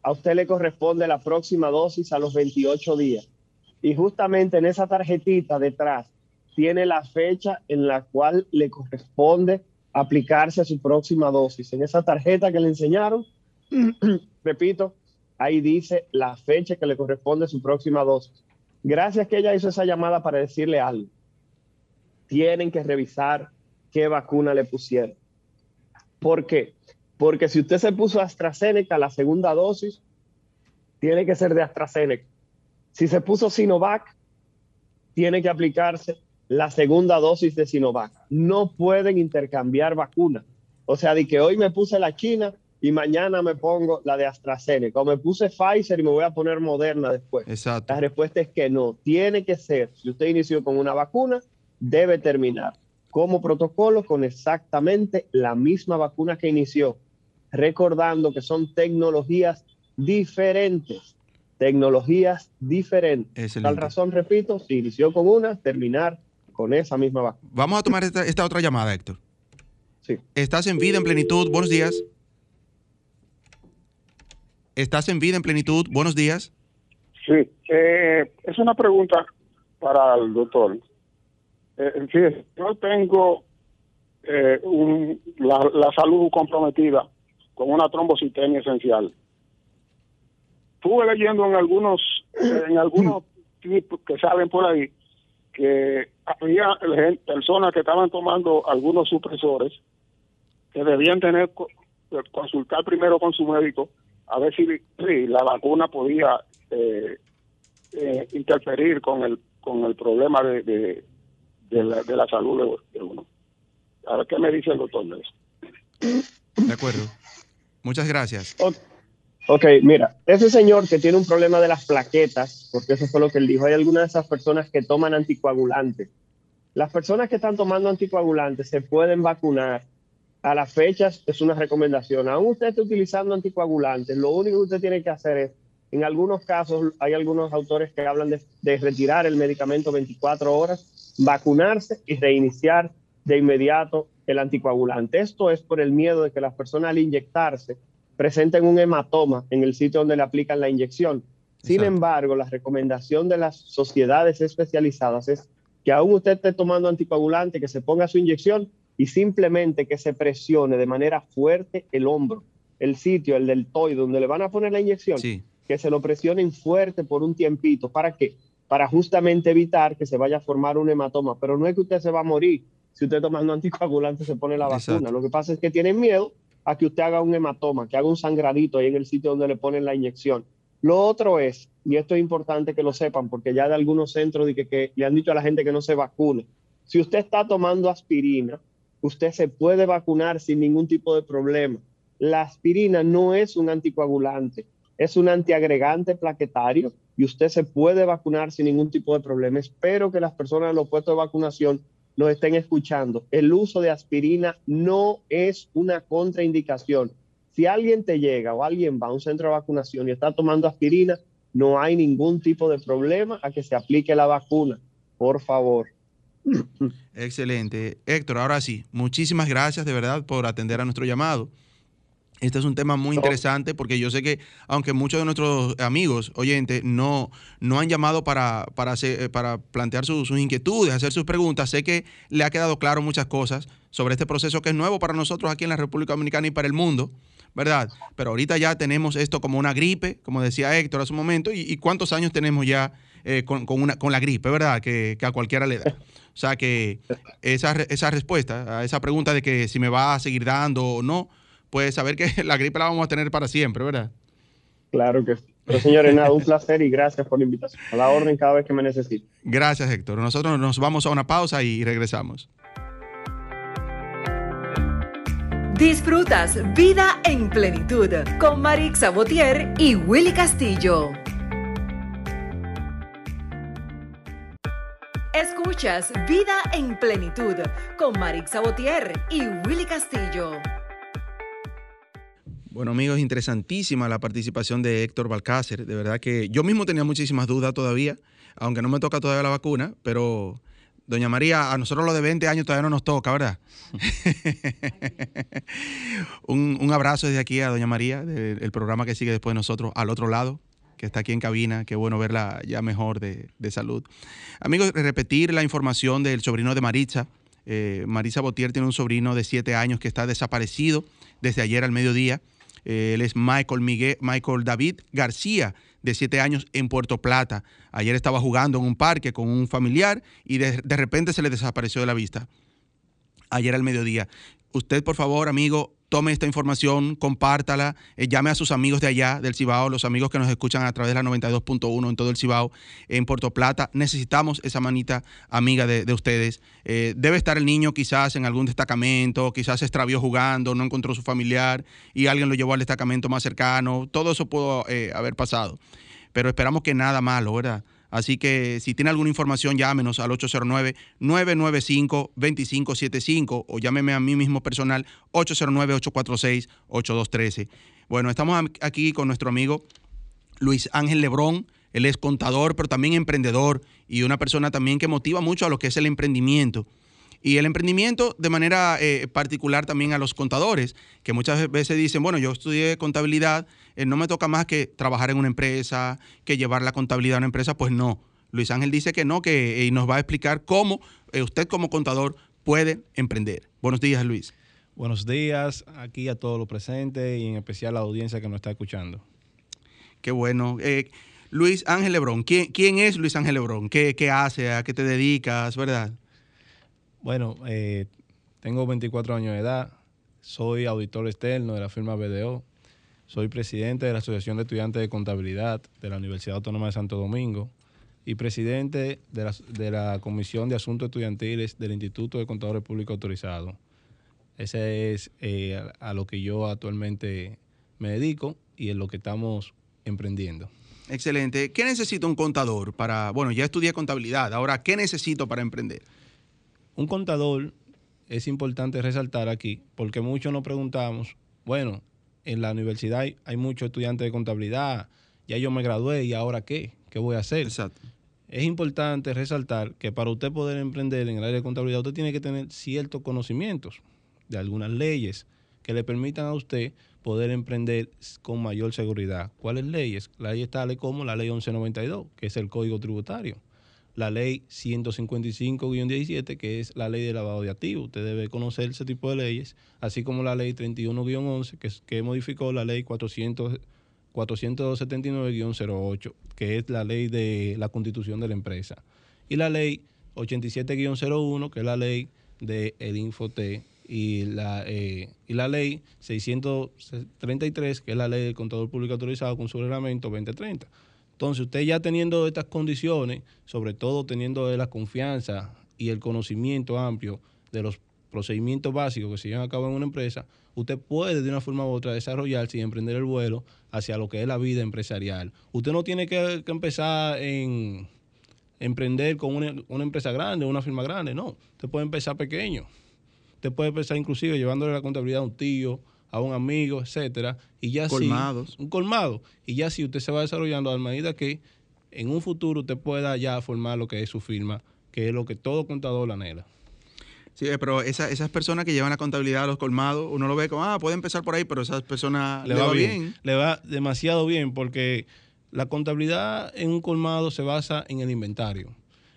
a usted le corresponde la próxima dosis a los 28 días. Y justamente en esa tarjetita detrás tiene la fecha en la cual le corresponde aplicarse a su próxima dosis. En esa tarjeta que le enseñaron, repito, ahí dice la fecha que le corresponde a su próxima dosis. Gracias que ella hizo esa llamada para decirle algo. Tienen que revisar qué vacuna le pusieron. ¿Por qué? Porque si usted se puso AstraZeneca, la segunda dosis, tiene que ser de AstraZeneca. Si se puso Sinovac, tiene que aplicarse la segunda dosis de Sinovac. No pueden intercambiar vacunas. O sea, de que hoy me puse la China y mañana me pongo la de AstraZeneca. O me puse Pfizer y me voy a poner Moderna después. Exacto. La respuesta es que no. Tiene que ser, si usted inició con una vacuna, debe terminar como protocolo con exactamente la misma vacuna que inició recordando que son tecnologías diferentes, tecnologías diferentes. Tal razón, repito, si inició con una, terminar con esa misma vacuna. Vamos a tomar esta, otra llamada, Héctor. Sí. Estás en vida, en plenitud, buenos días. Estás en vida, en plenitud, buenos días. Sí, eh, es una pregunta para el doctor. Eh, sí, yo tengo eh, la, salud comprometida con una trombocitenia esencial. Estuve leyendo en algunos, en algunos tipos que saben por ahí que había personas que estaban tomando algunos supresores que debían tener consultar primero con su médico a ver si, la vacuna podía eh, eh, interferir con el con el problema de, de, la, de la, salud de, uno. A ver qué me dice el doctor de eso. De acuerdo. Muchas gracias. Ok, mira, ese señor que tiene un problema de las plaquetas, porque eso fue lo que él dijo, hay algunas de esas personas que toman anticoagulantes. Las personas que están tomando anticoagulantes se pueden vacunar. A las fechas es una recomendación. Aún usted esté utilizando anticoagulantes, lo único que usted tiene que hacer es, en algunos casos, hay algunos autores que hablan de, de retirar el medicamento 24 horas, vacunarse y reiniciar de inmediato el anticoagulante. Esto es por el miedo de que las personas al inyectarse presenten un hematoma en el sitio donde le aplican la inyección. Sin embargo, la recomendación de las sociedades especializadas es que aún usted esté tomando anticoagulante, que se ponga su inyección y simplemente que se presione de manera fuerte el hombro, el sitio, el deltoide, donde le van a poner la inyección, que se lo presionen fuerte por un tiempito. ¿Para qué? Para justamente evitar que se vaya a formar un hematoma. Pero no es que usted se va a morir si usted tomando anticoagulante se pone la vacuna. Lo que pasa es que tienen miedo a que usted haga un hematoma, que haga un sangradito ahí en el sitio donde le ponen la inyección. Lo otro es, y esto es importante que lo sepan, porque ya de algunos centros de que, le han dicho a la gente que no se vacune. Si usted está tomando aspirina, usted se puede vacunar sin ningún tipo de problema. La aspirina no es un anticoagulante, es un antiagregante plaquetario y usted se puede vacunar sin ningún tipo de problema. Espero que las personas en los puestos de vacunación nos estén escuchando, el uso de aspirina no es una contraindicación. Si alguien te llega o alguien va a un centro de vacunación y está tomando aspirina, no hay ningún tipo de problema a que se aplique la vacuna. Por favor. Excelente. Héctor, ahora sí, muchísimas gracias de verdad por atender a nuestro llamado. Este es un tema muy interesante porque yo sé que, aunque muchos de nuestros amigos oyentes no, no han llamado para, para, hacer, para plantear sus, inquietudes, hacer sus preguntas, sé que le ha quedado claro muchas cosas sobre este proceso que es nuevo para nosotros aquí en la República Dominicana y para el mundo, ¿verdad? Pero ahorita ya tenemos esto como una gripe, como decía Héctor hace un momento, y, cuántos años tenemos ya eh, con, una, con la gripe, ¿verdad? Que, que, a cualquiera le da. O sea que esa, esa respuesta a esa pregunta de que si me va a seguir dando o no pues saber que la gripe la vamos a tener para siempre, ¿verdad? Claro que sí. Pero señores, nada, un placer y gracias por la invitación. A la orden cada vez que me necesite. Gracias, Héctor. Nosotros nos vamos a una pausa y regresamos. Disfrutas Vida en Plenitud con Marix Sabotier y Willy Castillo. Escuchas Vida en Plenitud con Marix Sabotier y Willy Castillo. Bueno, amigos, interesantísima la participación de Héctor Balcácer. De verdad que yo mismo tenía muchísimas dudas todavía, aunque no me toca todavía la vacuna, pero Doña María, a nosotros lo de 20 años todavía no nos toca, ¿verdad? un, abrazo desde aquí a Doña María, del programa que sigue después de nosotros, al otro lado, que está aquí en cabina. Qué bueno verla ya mejor de, salud. Amigos, repetir la información del sobrino de Maritza. Eh, Marisa Botier tiene un sobrino de 7 años que está desaparecido desde ayer al mediodía. Eh, él es Michael, Miguel, Michael David García, de 7 años, en Puerto Plata. Ayer estaba jugando en un parque con un familiar y de, de repente se le desapareció de la vista. Ayer al mediodía. Usted, por favor, amigo, tome esta información, compártala, eh, llame a sus amigos de allá, del Cibao, los amigos que nos escuchan a través de la 92.1 en todo el Cibao, en Puerto Plata. Necesitamos esa manita amiga de, ustedes. Eh, debe estar el niño quizás en algún destacamento, quizás se extravió jugando, no encontró su familiar y alguien lo llevó al destacamento más cercano. Todo eso pudo eh, haber pasado. Pero esperamos que nada malo, ¿verdad? Así que si tiene alguna información, llámenos al 809-995-2575 o llámeme a mí mismo personal 809-846-8213. Bueno, estamos aquí con nuestro amigo Luis Ángel Lebrón. Él es contador, pero también emprendedor y una persona también que motiva mucho a lo que es el emprendimiento. Y el emprendimiento de manera eh, particular también a los contadores, que muchas veces dicen, bueno, yo estudié contabilidad, eh, no me toca más que trabajar en una empresa, que llevar la contabilidad a una empresa, pues no. Luis Ángel dice que no, que y nos va a explicar cómo usted como contador puede emprender. Buenos días, Luis. Buenos días aquí a todos los presentes y en especial a la audiencia que nos está escuchando. Qué bueno. Luis Ángel Lebrón, ¿quién, ¿quién, es Luis Ángel Lebrón? ¿Qué, ¿Qué, hace? ¿A qué te dedicas? ¿Verdad? Bueno, eh, tengo 24 años de edad, soy auditor externo de la firma BDO, soy presidente de la Asociación de Estudiantes de Contabilidad de la Universidad Autónoma de Santo Domingo y presidente de la, de la Comisión de Asuntos Estudiantiles del Instituto de Contadores Públicos Autorizados. Ese es eh, a, lo que yo actualmente me dedico y en lo que estamos emprendiendo. Excelente. ¿Qué necesita un contador para, bueno, ya estudié contabilidad, ahora, ¿qué necesito para emprender? Un contador es importante resaltar aquí, porque muchos nos preguntamos, bueno, en la universidad hay, hay muchos estudiantes de contabilidad, ya yo me gradué y ahora qué, qué voy a hacer. Exacto. Es importante resaltar que para usted poder emprender en el área de contabilidad, usted tiene que tener ciertos conocimientos de algunas leyes que le permitan a usted poder emprender con mayor seguridad. ¿Cuáles leyes? Leyes tales como la ley 1192, que es el Código Tributario, la ley 155-17, que es la ley de lavado de activos. Usted debe conocer ese tipo de leyes, así como la ley 31-11, que, que modificó la ley 400, 479-08, que es la ley de la constitución de la empresa. Y la ley 87-01, que es la ley de Infote y la, eh, y la ley 633, que es la ley del contador público autorizado con su reglamento 2030. Entonces, usted ya teniendo estas condiciones, sobre todo teniendo la confianza y el conocimiento amplio de los procedimientos básicos que se llevan a cabo en una empresa, usted puede de una forma u otra desarrollarse y emprender el vuelo hacia lo que es la vida empresarial. Usted no tiene que, empezar en emprender con una, una empresa grande, una firma grande, no. Usted puede empezar pequeño Usted puede empezar inclusive llevándole la contabilidad a un tío, a un amigo, etcétera, y ya Colmados. un colmado, y ya si usted se va desarrollando a medida que en un futuro usted pueda ya formar lo que es su firma, que es lo que todo contador anhela. Sí, pero esas personas que llevan la contabilidad a los colmados, uno lo ve como, ah, puede empezar por ahí, pero esas personas le, va, bien. Le va demasiado bien porque la contabilidad en un colmado se basa en el inventario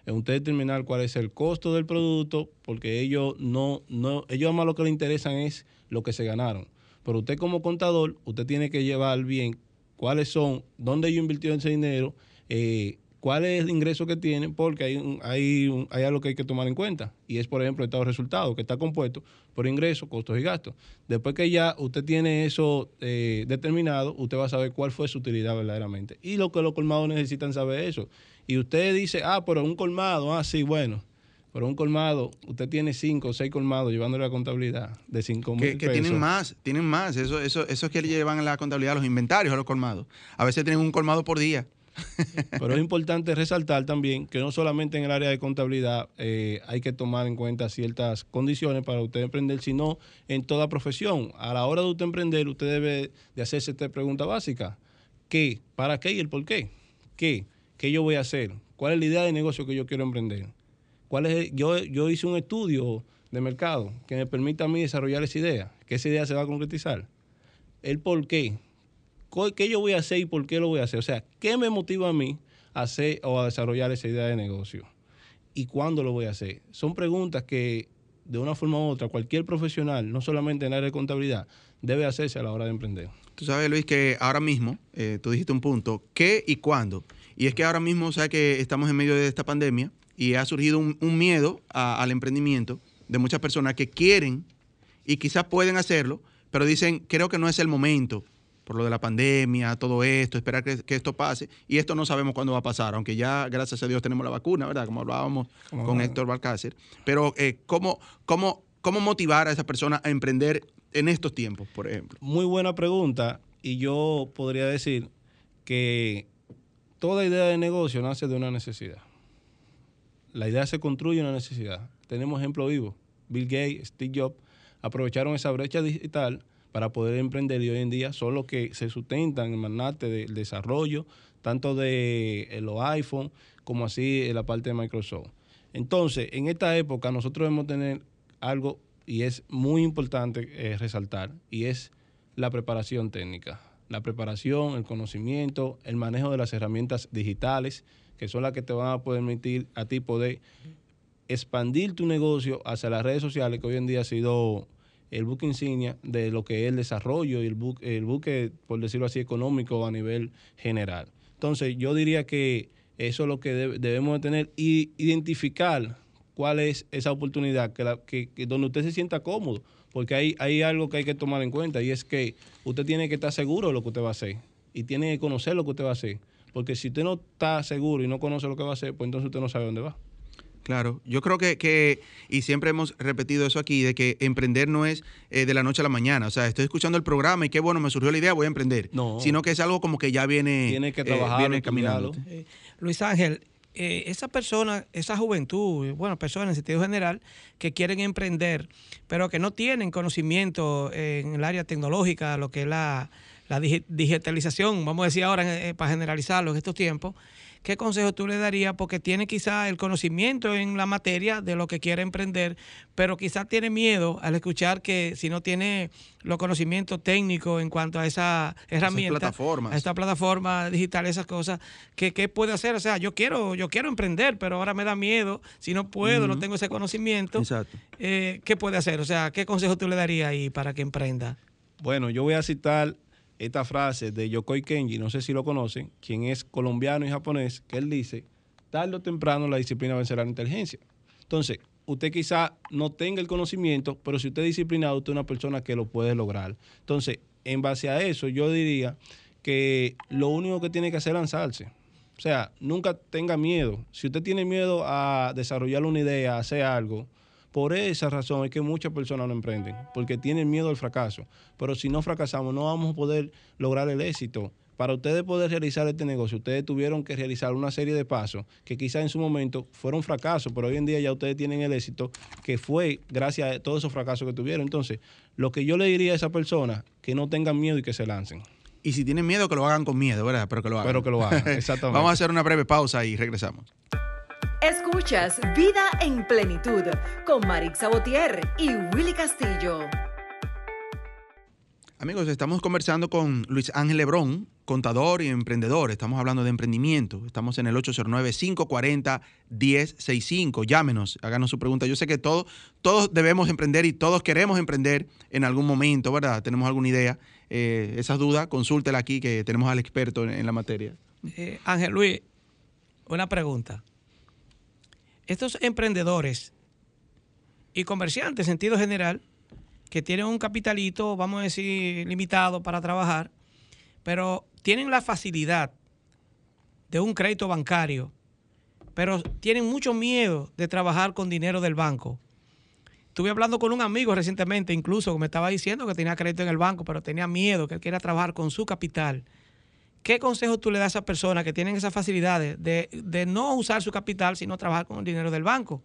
en usted determinar cuál es el costo del producto, porque ellos no, no, ellos más lo que les interesan es lo que se ganaron. Pero usted como contador, usted tiene que llevar bien cuáles son, dónde ellos invirtieron ese dinero, eh, cuál es el ingreso que tienen, porque hay, hay, hay algo que hay que tomar en cuenta. Y es, por ejemplo, el estado de resultados, que está compuesto por ingresos, costos y gastos. Después que ya usted tiene eso eh, determinado, usted va a saber cuál fue su utilidad verdaderamente. Y lo que los colmados necesitan saber eso y usted dice, ah, pero un colmado, ah, sí, bueno, pero un colmado, usted tiene cinco o seis colmados llevándole la contabilidad de cinco mil que, que tienen más, tienen más. Eso, eso, eso es que llevan la contabilidad, los inventarios a los colmados. A veces tienen un colmado por día. Pero es importante resaltar también que no solamente en el área de contabilidad eh, hay que tomar en cuenta ciertas condiciones para usted emprender, sino en toda profesión. A la hora de usted emprender, usted debe de hacerse esta pregunta básica. ¿Qué? ¿Para qué y el por qué? ¿Qué? ¿Qué yo voy a hacer? ¿Cuál es la idea de negocio que yo quiero emprender? ¿Cuál es, yo, yo hice un estudio de mercado que me permita a mí desarrollar esa idea, que esa idea se va a concretizar. El por qué. ¿Qué yo voy a hacer y por qué lo voy a hacer? O sea, ¿qué me motiva a mí a hacer o a desarrollar esa idea de negocio? ¿Y cuándo lo voy a hacer? Son preguntas que de una forma u otra cualquier profesional, no solamente en el área de contabilidad, debe hacerse a la hora de emprender. Tú sabes, Luis, que ahora mismo, eh, tú dijiste un punto, ¿qué y cuándo? Y es que ahora mismo, o sea, que estamos en medio de esta pandemia y ha surgido un, miedo al emprendimiento de muchas personas que quieren y quizás pueden hacerlo, pero dicen, creo que no es el momento por lo de la pandemia, todo esto, esperar que, esto pase. Y esto no sabemos cuándo va a pasar, aunque ya, gracias a Dios, tenemos la vacuna, ¿verdad? Como hablábamos con Héctor Balcácer. Pero, eh, ¿cómo, cómo, ¿cómo motivar a esa persona a emprender en estos tiempos, por ejemplo? Muy buena pregunta. Y yo podría decir que toda idea de negocio nace de una necesidad. La idea se construye una necesidad. Tenemos ejemplo vivo. Bill Gates, Steve Jobs aprovecharon esa brecha digital para poder emprender y hoy en día son los que se sustentan en el magnate del desarrollo, tanto de eh, los iPhone como así en la parte de Microsoft. Entonces, en esta época nosotros debemos tener algo y es muy importante eh, resaltar y es la preparación técnica. la preparación, el conocimiento, el manejo de las herramientas digitales, que son las que te van a permitir a ti poder expandir tu negocio hacia las redes sociales, que hoy en día ha sido el buque insignia de lo que es el desarrollo y el buque, el buque, por decirlo así, económico a nivel general. Entonces, yo diría que eso es lo que debemos de tener y identificar cuál es esa oportunidad que, la, que, donde usted se sienta cómodo, porque hay, hay algo que hay que tomar en cuenta y es que usted tiene que estar seguro de lo que usted va a hacer y tiene que conocer lo que usted va a hacer, porque si usted no está seguro y no conoce lo que va a hacer, pues entonces usted no sabe dónde va. Claro, yo creo que, y siempre hemos repetido eso aquí, de que emprender no es eh, de la noche a la mañana. O sea, estoy escuchando el programa y qué bueno, me surgió la idea, voy a emprender. No. Sino que es algo como que ya viene, Tiene que eh, trabajar, viene caminando. Luis Ángel, eh, esa persona, esa juventud, bueno, personas en sentido general, que quieren emprender, pero que no tienen conocimiento en el área tecnológica, lo que es la, la digitalización, vamos a decir ahora para generalizarlo en estos tiempos, ¿qué consejo tú le darías? Porque tiene quizá el conocimiento en la materia de lo que quiere emprender, pero quizá tiene miedo al escuchar que si no tiene los conocimientos técnicos en cuanto a esa herramienta, a esta plataforma digital, esas cosas, ¿qué, puede hacer? O sea, yo quiero, yo quiero emprender, pero ahora me da miedo, si no puedo, no tengo ese conocimiento, eh, ¿qué puede hacer? O sea, ¿qué consejo tú le darías ahí para que emprenda? Bueno, yo voy a citar esta frase de Yokoi Kenji, no sé si lo conocen, quien es colombiano y japonés, que él dice, tarde o temprano la disciplina vencerá la inteligencia. Entonces, usted quizá no tenga el conocimiento, pero si usted es disciplinado, usted es una persona que lo puede lograr. Entonces, en base a eso, yo diría que lo único que tiene que hacer es lanzarse. O sea, nunca tenga miedo. Si usted tiene miedo a desarrollar una idea, a hacer algo, por esa razón es que muchas personas no emprenden, porque tienen miedo al fracaso. Pero si no fracasamos, no vamos a poder lograr el éxito. Para ustedes poder realizar este negocio, ustedes tuvieron que realizar una serie de pasos que quizás en su momento fueron fracasos, pero hoy en día ya ustedes tienen el éxito que fue gracias a todos esos fracasos que tuvieron. Entonces, lo que yo le diría a esa persona, que no tengan miedo y que se lancen. Y si tienen miedo, que lo hagan con miedo, ¿verdad? Pero que lo hagan. Pero que lo hagan, exactamente. Vamos a hacer una breve pausa y regresamos. Escuchas Vida en Plenitud con Marix Sabotier y Willy Castillo. Amigos, estamos conversando con Luis Ángel Lebrón, contador y emprendedor. Estamos hablando de emprendimiento. Estamos en el 809-540-1065. Llámenos, háganos su pregunta. Yo sé que todos, todos debemos emprender y todos queremos emprender en algún momento, ¿verdad? Tenemos alguna idea. Eh, esas dudas, consúltela aquí que tenemos al experto en, la materia. Eh, Ángel Luis, una pregunta estos emprendedores y comerciantes en sentido general, que tienen un capitalito, vamos a decir, limitado para trabajar, pero tienen la facilidad de un crédito bancario, pero tienen mucho miedo de trabajar con dinero del banco. Estuve hablando con un amigo recientemente, incluso, que me estaba diciendo que tenía crédito en el banco, pero tenía miedo, que él quería trabajar con su capital. ¿Qué consejo tú le das a esas personas que tienen esas facilidades de, no usar su capital, sino trabajar con el dinero del banco?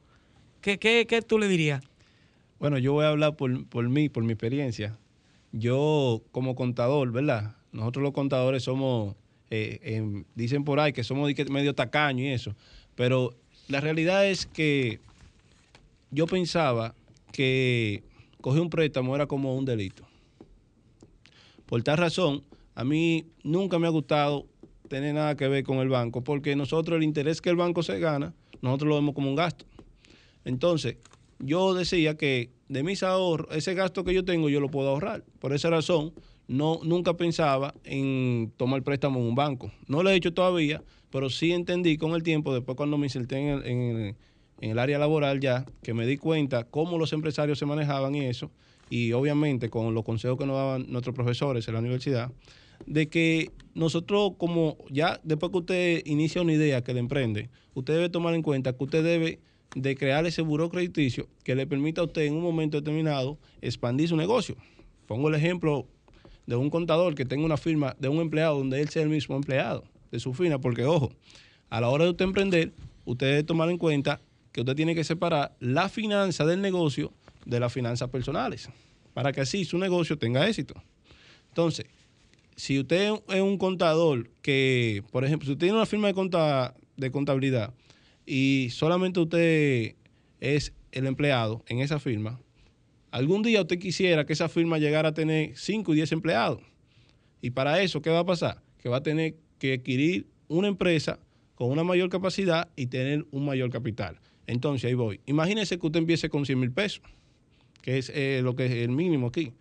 ¿Qué, qué, tú le dirías? Bueno, yo voy a hablar por, por mí, por mi experiencia. Yo, como contador, ¿verdad? Nosotros los contadores somos, eh, dicen por ahí que somos medio tacaños y eso, pero la realidad es que yo pensaba que coger un préstamo era como un delito. Por tal razón, a mí nunca me ha gustado tener nada que ver con el banco, porque nosotros el interés que el banco se gana, nosotros lo vemos como un gasto. Entonces, yo decía que de mis ahorros, ese gasto que yo tengo, yo lo puedo ahorrar. Por esa razón, no, nunca pensaba en tomar préstamo en un banco. No lo he hecho todavía, pero sí entendí con el tiempo, después cuando me inserté en en el área laboral ya, que me di cuenta cómo los empresarios se manejaban y eso, y obviamente con los consejos que nos daban nuestros profesores en la universidad, de que nosotros como ya después que usted inicia una idea que le emprende, usted debe tomar en cuenta que usted debe de crear ese buró crediticio que le permita a usted en un momento determinado expandir su negocio. Pongo el ejemplo de un contador que tenga una firma de un empleado donde él sea el mismo empleado de su firma, porque ojo, a la hora de usted emprender, usted debe tomar en cuenta que usted tiene que separar la finanza del negocio de las finanzas personales, para que así su negocio tenga éxito. Entonces, si usted es un contador que, por ejemplo, si usted tiene una firma de, de contabilidad y solamente usted es el empleado en esa firma, algún día usted quisiera que esa firma llegara a tener 5 y 10 empleados. Y para eso, ¿qué va a pasar? Que va a tener que adquirir una empresa con una mayor capacidad y tener un mayor capital. Entonces, ahí voy. Imagínese que usted empiece con 100 mil pesos, que es eh, lo que es el mínimo aquí.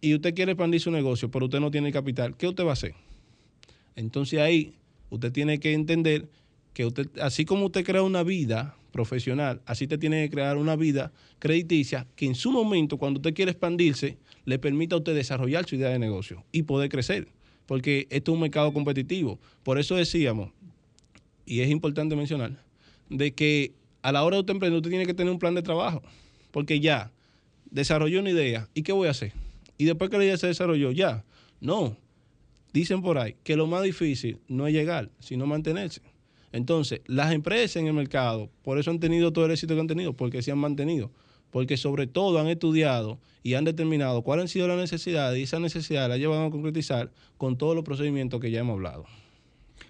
Y usted quiere expandir su negocio, pero usted no tiene capital. ¿Qué usted va a hacer? Entonces ahí usted tiene que entender que usted, así como usted crea una vida profesional, así te tiene que crear una vida crediticia que en su momento, cuando usted quiere expandirse, le permita a usted desarrollar su idea de negocio y poder crecer. Porque esto es un mercado competitivo. Por eso decíamos, y es importante mencionar, de que a la hora de usted emprender, usted tiene que tener un plan de trabajo. Porque ya desarrolló una idea, ¿y qué voy a hacer? Y después que la idea se desarrolló, ya. No. Dicen por ahí que lo más difícil no es llegar, sino mantenerse. Entonces, las empresas en el mercado, por eso han tenido todo el éxito que han tenido, porque se han mantenido. Porque sobre todo han estudiado y han determinado cuáles han sido las necesidades y esa necesidad la llevan a concretizar con todos los procedimientos que ya hemos hablado.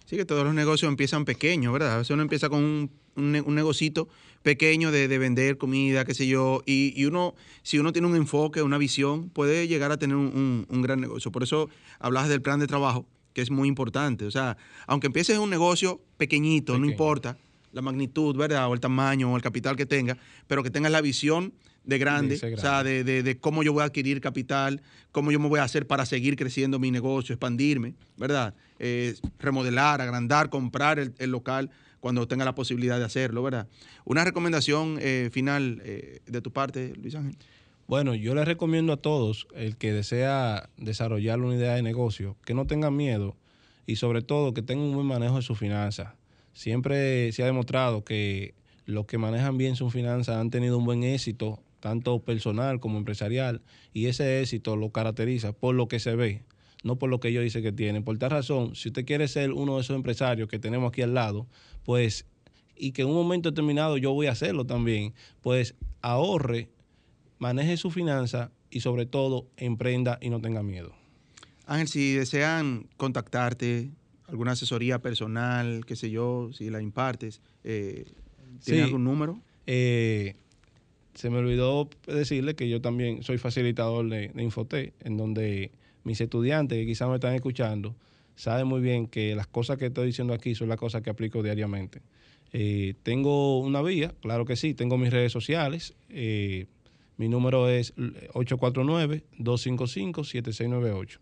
Sí, que todos los negocios empiezan pequeños, ¿verdad? A veces uno empieza con un, un, ne- un negocito pequeño de, de vender comida, qué sé yo, y, y uno, si uno tiene un enfoque, una visión, puede llegar a tener un, un- gran negocio. Por eso hablas del plan de trabajo, que es muy importante. O sea, aunque empieces un negocio pequeñito, no importa la magnitud, ¿verdad? O el tamaño o el capital que tenga, pero que tengas la visión de grande, o sea, de, de- de cómo yo voy a adquirir capital, cómo yo me voy a hacer para seguir creciendo mi negocio, expandirme, ¿verdad? Eh, remodelar, agrandar, comprar el, el local cuando tenga la posibilidad de hacerlo, ¿verdad? Una recomendación eh, final eh, de tu parte, Luis Ángel. Bueno, yo les recomiendo a todos, el que desea desarrollar una idea de negocio, que no tengan miedo y sobre todo que tengan un buen manejo de sus finanzas. Siempre se ha demostrado que los que manejan bien sus finanzas han tenido un buen éxito, tanto personal como empresarial, y ese éxito lo caracteriza por lo que se ve, no por lo que ellos dicen que tienen. Por tal razón, si usted quiere ser uno de esos empresarios que tenemos aquí al lado, pues, y que en un momento determinado yo voy a hacerlo también, pues ahorre maneje su finanza y sobre todo emprenda y no tenga miedo. Ángel, si desean contactarte, alguna asesoría personal, qué sé yo, si la impartes, eh, ¿tiene Sí. algún número? Eh, se me olvidó decirle que yo también soy facilitador de, de en donde mis estudiantes que quizás me están escuchando saben muy bien que las cosas que estoy diciendo aquí son las cosas que aplico diariamente. Eh, tengo una vía, claro que sí, tengo mis redes sociales. eh, mi número es 849-255-7698.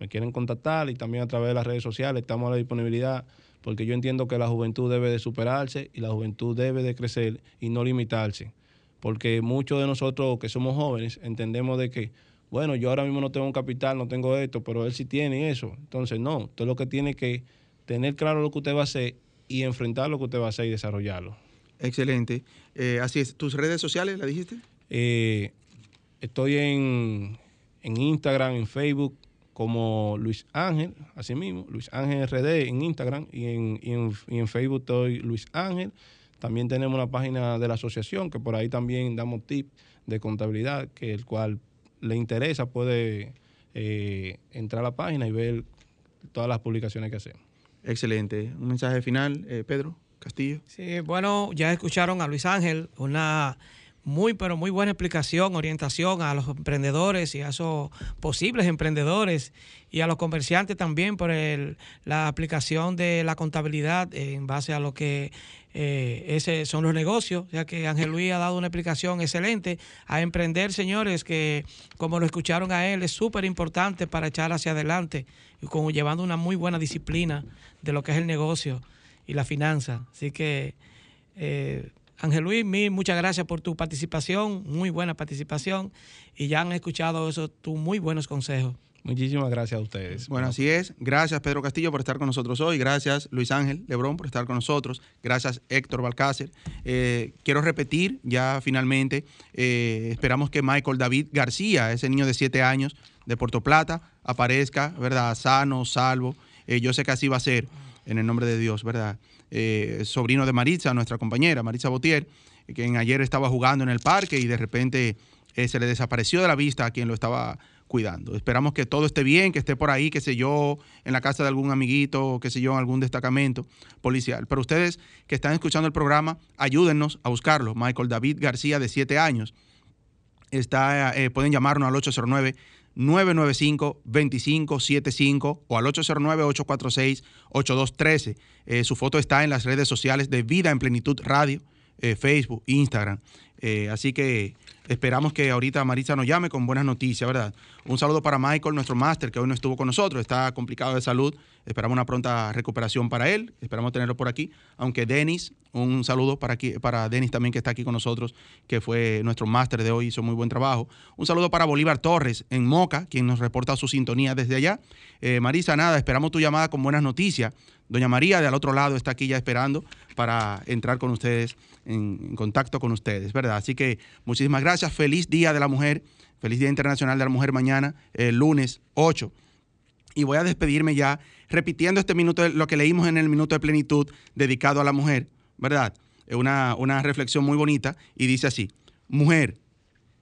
Me quieren contactar y también a través de las redes sociales estamos a la disponibilidad porque yo entiendo que la juventud debe de superarse y la juventud debe de crecer y no limitarse. Porque muchos de nosotros que somos jóvenes entendemos de que, bueno, yo ahora mismo no tengo un capital, no tengo esto, pero él sí tiene eso. Entonces, no, usted lo que tiene que tener claro lo que usted va a hacer y enfrentar lo que usted va a hacer y desarrollarlo. Excelente. Eh, así es. ¿Tus redes sociales, la dijiste? Eh, estoy en, en Instagram, en Facebook, como Luis Ángel, así mismo, Luis Ángel RD en Instagram y en, y en, y en Facebook estoy Luis Ángel. También tenemos una página de la asociación que por ahí también damos tips de contabilidad, que el cual le interesa puede eh, entrar a la página y ver todas las publicaciones que hacemos. Excelente. Un mensaje final, eh, Pedro Castillo. Sí, bueno, ya escucharon a Luis Ángel, una muy, pero muy buena explicación, orientación a los emprendedores y a esos posibles emprendedores y a los comerciantes también por el, la aplicación de la contabilidad en base a lo que eh, ese son los negocios. Ya que Ángel Luis ha dado una explicación excelente a emprender, señores, que como lo escucharon a él, es súper importante para echar hacia adelante y como llevando una muy buena disciplina de lo que es el negocio y la finanza. Así que, eh, Ángel Luis, mil, muchas gracias por tu participación, muy buena participación, y ya han escuchado esos tus muy buenos consejos. Muchísimas gracias a ustedes. Bueno, así es. Gracias, Pedro Castillo, por estar con nosotros hoy. Gracias, Luis Ángel Lebrón, por estar con nosotros. Gracias, Héctor Balcácer. Eh, quiero repetir ya finalmente, eh, esperamos que Michael David García, ese niño de siete años de Puerto Plata, aparezca, ¿verdad? Sano, salvo. Eh, yo sé que así va a ser, en el nombre de Dios, ¿verdad? Eh, sobrino de Maritza, nuestra compañera, Maritza Botier, quien ayer estaba jugando en el parque y de repente eh, se le desapareció de la vista a quien lo estaba cuidando. Esperamos que todo esté bien, que esté por ahí, qué sé yo, en la casa de algún amiguito, qué sé yo, en algún destacamento policial. Pero ustedes que están escuchando el programa, ayúdennos a buscarlo. Michael David García, de 7 años. Está, eh, pueden llamarnos al 809 995-2575 o al 809-846-8213. Eh, su foto está en las redes sociales de Vida en Plenitud Radio, eh, Facebook, Instagram. Eh, así que esperamos que ahorita Marisa nos llame con buenas noticias, ¿verdad? Un saludo para Michael, nuestro máster, que hoy no estuvo con nosotros, está complicado de salud. Esperamos una pronta recuperación para él, esperamos tenerlo por aquí. Aunque Denis, un saludo para, aquí, para Denis también que está aquí con nosotros, que fue nuestro máster de hoy, hizo muy buen trabajo. Un saludo para Bolívar Torres en Moca, quien nos reporta su sintonía desde allá. Eh, Marisa, nada, esperamos tu llamada con buenas noticias. Doña María, de al otro lado, está aquí ya esperando para entrar con ustedes, en, contacto con ustedes, ¿verdad? Así que muchísimas gracias. Feliz Día de la Mujer. Feliz Día Internacional de la Mujer mañana, el lunes 8. Y voy a despedirme ya repitiendo este minuto, lo que leímos en el minuto de plenitud dedicado a la mujer, ¿verdad? Una, una reflexión muy bonita y dice así, mujer,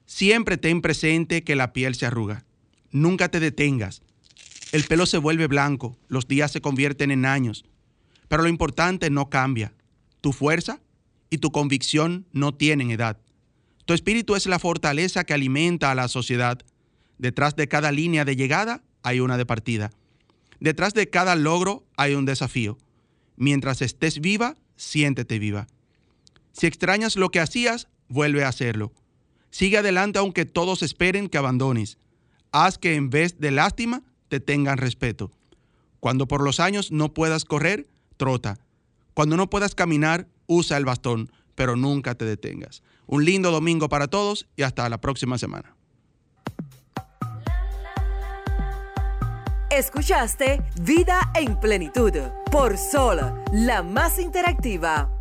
siempre ten presente que la piel se arruga, nunca te detengas, el pelo se vuelve blanco, los días se convierten en años, pero lo importante no cambia, tu fuerza y tu convicción no tienen edad. Tu espíritu es la fortaleza que alimenta a la sociedad. Detrás de cada línea de llegada hay una de partida. Detrás de cada logro hay un desafío. Mientras estés viva, siéntete viva. Si extrañas lo que hacías, vuelve a hacerlo. Sigue adelante aunque todos esperen que abandones. Haz que en vez de lástima te tengan respeto. Cuando por los años no puedas correr, trota. Cuando no puedas caminar, usa el bastón, pero nunca te detengas. Un lindo domingo para todos y hasta la próxima semana. Escuchaste Vida en Plenitud por Sol, la más interactiva